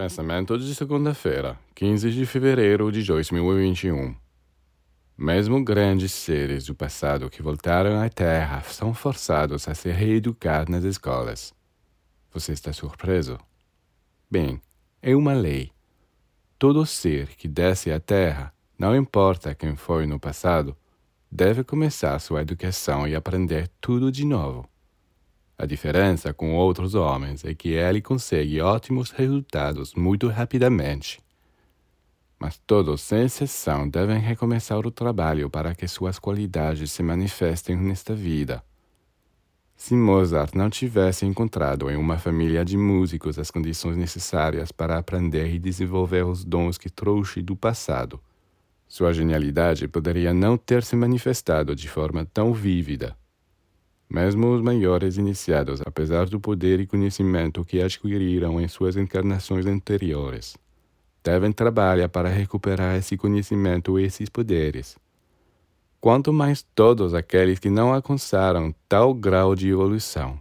Pensamento de segunda-feira, 15 de fevereiro de 2021. Mesmo grandes seres do passado que voltaram à Terra são forçados a se reeducar nas escolas. Você está surpreso? Bem, é uma lei. Todo ser que desce à Terra, não importa quem foi no passado, deve começar sua educação e aprender tudo de novo. A diferença com outros homens é que ele consegue ótimos resultados muito rapidamente. Mas todos, sem exceção, devem recomeçar o trabalho para que suas qualidades se manifestem nesta vida. Se Mozart não tivesse encontrado em uma família de músicos as condições necessárias para aprender e desenvolver os dons que trouxe do passado, sua genialidade poderia não ter se manifestado de forma tão vívida. Mesmo os maiores iniciados, apesar do poder e conhecimento que adquiriram em suas encarnações anteriores, devem trabalhar para recuperar esse conhecimento e esses poderes. Quanto mais todos aqueles que não alcançaram tal grau de evolução.